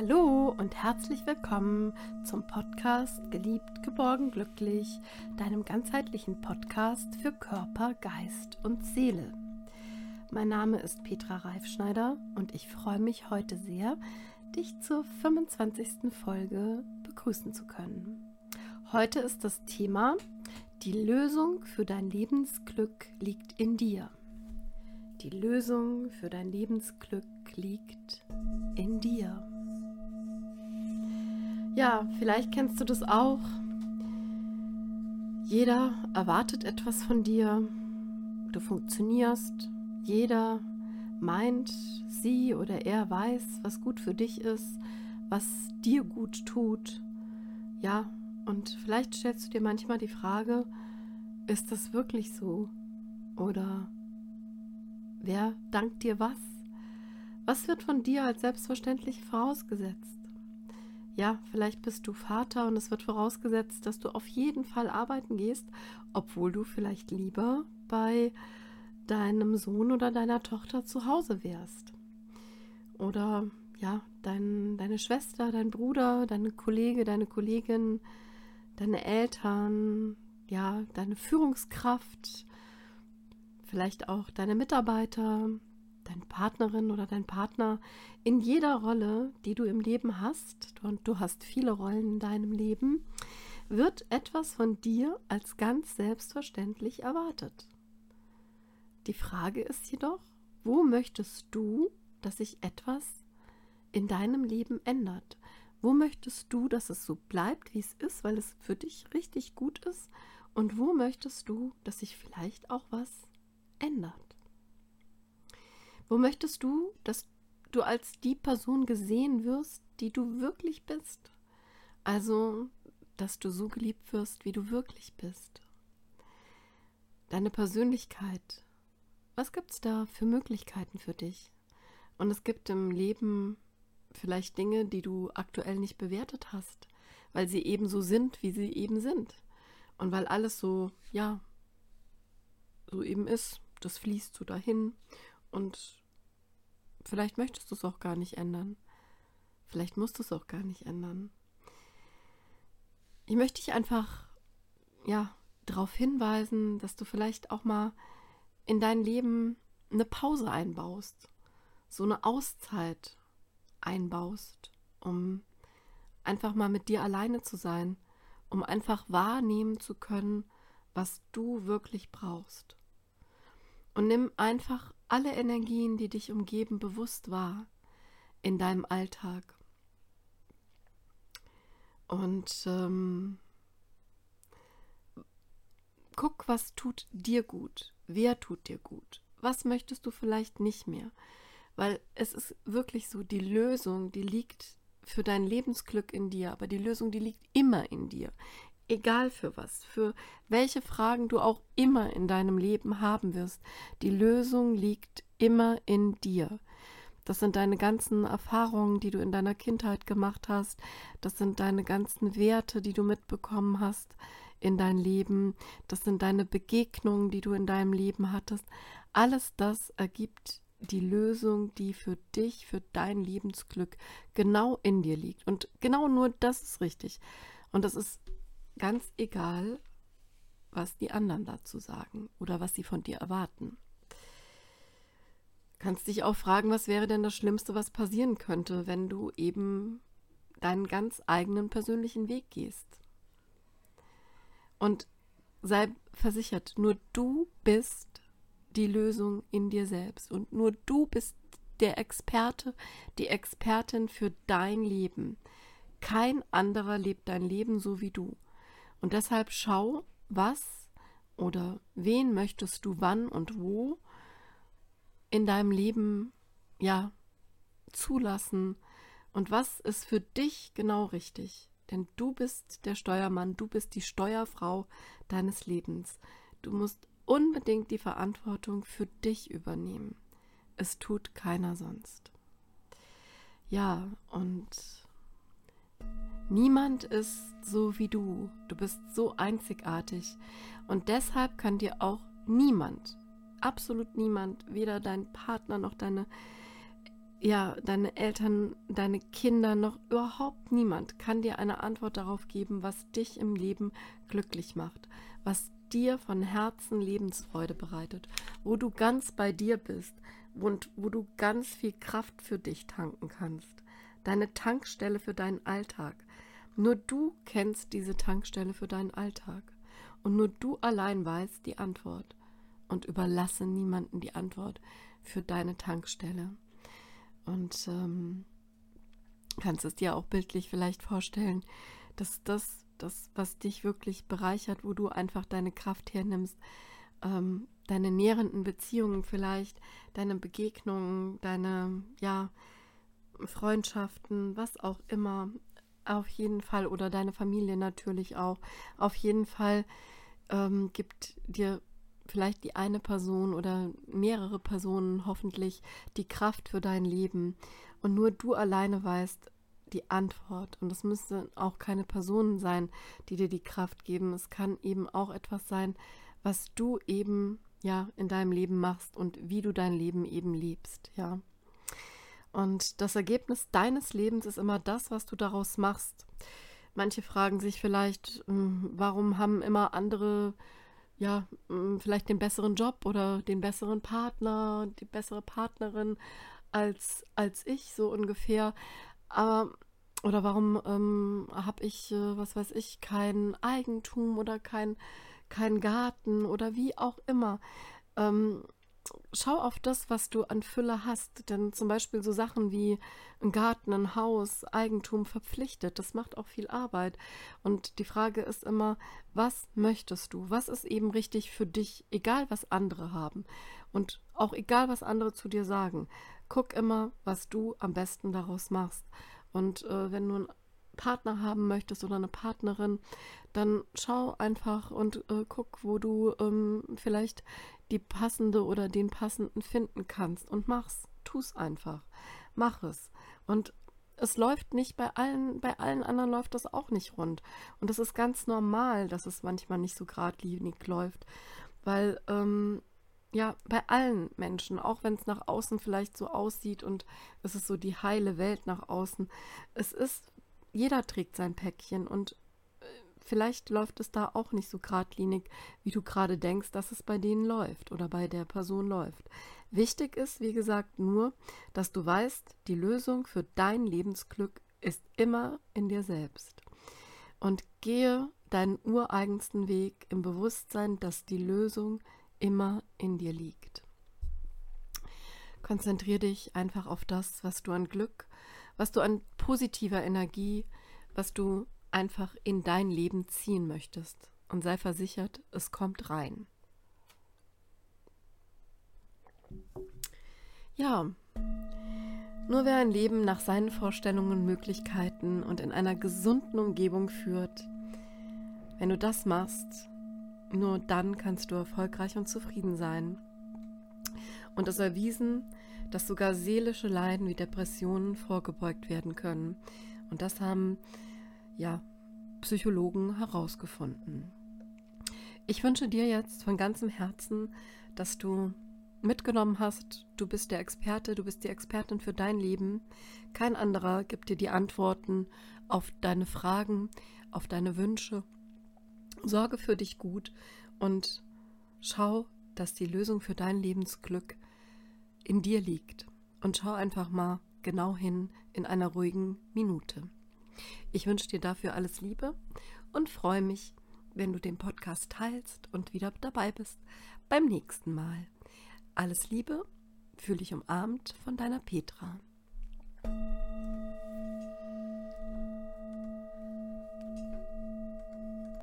Hallo und herzlich willkommen zum Podcast Geliebt, geborgen, glücklich, deinem ganzheitlichen Podcast für Körper, Geist und Seele. Mein Name ist Petra Reifschneider und ich freue mich heute sehr, dich zur 25. Folge begrüßen zu können. Heute ist das Thema Die Lösung für dein Lebensglück liegt in dir. Die Lösung für dein Lebensglück liegt in dir. Ja, vielleicht kennst du das auch. Jeder erwartet etwas von dir. Du funktionierst. Jeder meint, sie oder er weiß, was gut für dich ist, was dir gut tut. Ja, und vielleicht stellst du dir manchmal die Frage, ist das wirklich so? Oder wer dankt dir was? Was wird von dir als selbstverständlich vorausgesetzt? Ja, vielleicht bist du Vater und es wird vorausgesetzt, dass du auf jeden Fall arbeiten gehst, obwohl du vielleicht lieber bei deinem Sohn oder deiner Tochter zu Hause wärst. Oder ja, dein, deine Schwester, dein Bruder, deine Kollege, deine Kollegin, deine Eltern, ja, deine Führungskraft, vielleicht auch deine Mitarbeiter, deine Partnerin oder dein Partner in jeder Rolle, die du im Leben hast, und du hast viele Rollen in deinem Leben, wird etwas von dir als ganz selbstverständlich erwartet. Die Frage ist jedoch, wo möchtest du, dass sich etwas in deinem Leben ändert? Wo möchtest du, dass es so bleibt, wie es ist, weil es für dich richtig gut ist? Und wo möchtest du, dass sich vielleicht auch was ändert? Wo möchtest du, dass du als die Person gesehen wirst, die du wirklich bist? Also, dass du so geliebt wirst, wie du wirklich bist. Deine Persönlichkeit. Was gibt es da für Möglichkeiten für dich? Und es gibt im Leben vielleicht Dinge, die du aktuell nicht bewertet hast, weil sie eben so sind, wie sie eben sind. Und weil alles so, ja, so eben ist. Das fließt so dahin. Und Vielleicht möchtest du es auch gar nicht ändern. Vielleicht musst du es auch gar nicht ändern. Ich möchte dich einfach, ja, darauf hinweisen, dass du vielleicht auch mal in dein Leben eine Pause einbaust, so eine Auszeit einbaust, um einfach mal mit dir alleine zu sein, um einfach wahrnehmen zu können, was du wirklich brauchst. Und nimm einfach alle Energien, die dich umgeben, bewusst wahr in deinem Alltag. Und ähm, guck, was tut dir gut, wer tut dir gut, was möchtest du vielleicht nicht mehr. Weil es ist wirklich so, die Lösung, die liegt für dein Lebensglück in dir, aber die Lösung, die liegt immer in dir egal für was, für welche Fragen du auch immer in deinem Leben haben wirst, die Lösung liegt immer in dir. Das sind deine ganzen Erfahrungen, die du in deiner Kindheit gemacht hast. Das sind deine ganzen Werte, die du mitbekommen hast in dein Leben. Das sind deine Begegnungen, die du in deinem Leben hattest. Alles das ergibt die Lösung, die für dich, für dein Lebensglück genau in dir liegt. Und genau nur das ist richtig. Und das ist Ganz egal, was die anderen dazu sagen oder was sie von dir erwarten. Kannst dich auch fragen, was wäre denn das Schlimmste, was passieren könnte, wenn du eben deinen ganz eigenen persönlichen Weg gehst. Und sei versichert, nur du bist die Lösung in dir selbst und nur du bist der Experte, die Expertin für dein Leben. Kein anderer lebt dein Leben so wie du. Und deshalb schau, was oder wen möchtest du wann und wo in deinem Leben ja zulassen und was ist für dich genau richtig. Denn du bist der Steuermann, du bist die Steuerfrau deines Lebens. Du musst unbedingt die Verantwortung für dich übernehmen. Es tut keiner sonst. Ja, und Niemand ist so wie du. Du bist so einzigartig. Und deshalb kann dir auch niemand, absolut niemand, weder dein Partner noch deine ja, deine Eltern, deine Kinder, noch überhaupt niemand kann dir eine Antwort darauf geben, was dich im Leben glücklich macht, was dir von Herzen Lebensfreude bereitet, wo du ganz bei dir bist und wo du ganz viel Kraft für dich tanken kannst. Deine Tankstelle für deinen Alltag. Nur du kennst diese Tankstelle für deinen Alltag. Und nur du allein weißt die Antwort. Und überlasse niemanden die Antwort für deine Tankstelle. Und ähm, kannst es dir auch bildlich vielleicht vorstellen, dass das, das, was dich wirklich bereichert, wo du einfach deine Kraft hernimmst, ähm, deine nährenden Beziehungen vielleicht, deine Begegnungen, deine, ja, Freundschaften, was auch immer, auf jeden Fall, oder deine Familie natürlich auch, auf jeden Fall ähm, gibt dir vielleicht die eine Person oder mehrere Personen hoffentlich die Kraft für dein Leben. Und nur du alleine weißt die Antwort. Und es müssen auch keine Personen sein, die dir die Kraft geben. Es kann eben auch etwas sein, was du eben ja in deinem Leben machst und wie du dein Leben eben lebst, ja. Und das Ergebnis deines Lebens ist immer das, was du daraus machst. Manche fragen sich vielleicht, hm, warum haben immer andere ja, hm, vielleicht den besseren Job oder den besseren Partner, die bessere Partnerin als, als ich, so ungefähr. Aber, oder warum ähm, habe ich, äh, was weiß ich, kein Eigentum oder kein, kein Garten oder wie auch immer. Ähm, schau auf das, was du an Fülle hast. Denn zum Beispiel so Sachen wie ein Garten, ein Haus, Eigentum verpflichtet, das macht auch viel Arbeit. Und die Frage ist immer, was möchtest du? Was ist eben richtig für dich, egal was andere haben? Und auch egal, was andere zu dir sagen. Guck immer, was du am besten daraus machst. Und äh, wenn du einen Partner haben möchtest oder eine Partnerin, dann schau einfach und äh, guck, wo du ähm, vielleicht die passende oder den passenden finden kannst und mach's. Tu's einfach. Mach es. Und es läuft nicht bei allen, bei allen anderen läuft das auch nicht rund. Und das ist ganz normal, dass es manchmal nicht so geradlinig läuft. Weil, ähm, ja, bei allen Menschen, auch wenn es nach außen vielleicht so aussieht und es ist so die heile Welt nach außen, es ist, jeder trägt sein Päckchen und vielleicht läuft es da auch nicht so geradlinig, wie du gerade denkst, dass es bei denen läuft oder bei der Person läuft. Wichtig ist, wie gesagt, nur, dass du weißt, die Lösung für dein Lebensglück ist immer in dir selbst. Und gehe deinen ureigensten Weg im Bewusstsein, dass die Lösung immer in dir liegt. Konzentriere dich einfach auf das, was du an Glück, was du an positiver Energie, was du einfach in dein Leben ziehen möchtest. Und sei versichert, es kommt rein. Ja, nur wer ein Leben nach seinen Vorstellungen Möglichkeiten und in einer gesunden Umgebung führt, wenn du das machst, nur dann kannst du erfolgreich und zufrieden sein. Und es erwiesen, dass sogar seelische Leiden wie Depressionen vorgebeugt werden können. Und das haben ja, Psychologen herausgefunden. Ich wünsche dir jetzt von ganzem Herzen, dass du mitgenommen hast, du bist der Experte, du bist die Expertin für dein Leben. Kein anderer gibt dir die Antworten auf deine Fragen, auf deine Wünsche. Sorge für dich gut und schau, dass die Lösung für dein Lebensglück in dir liegt. Und schau einfach mal genau hin in einer ruhigen Minute. Ich wünsche dir dafür alles Liebe und freue mich, wenn du den Podcast teilst und wieder dabei bist beim nächsten Mal. Alles Liebe, fühle dich umarmt von deiner Petra.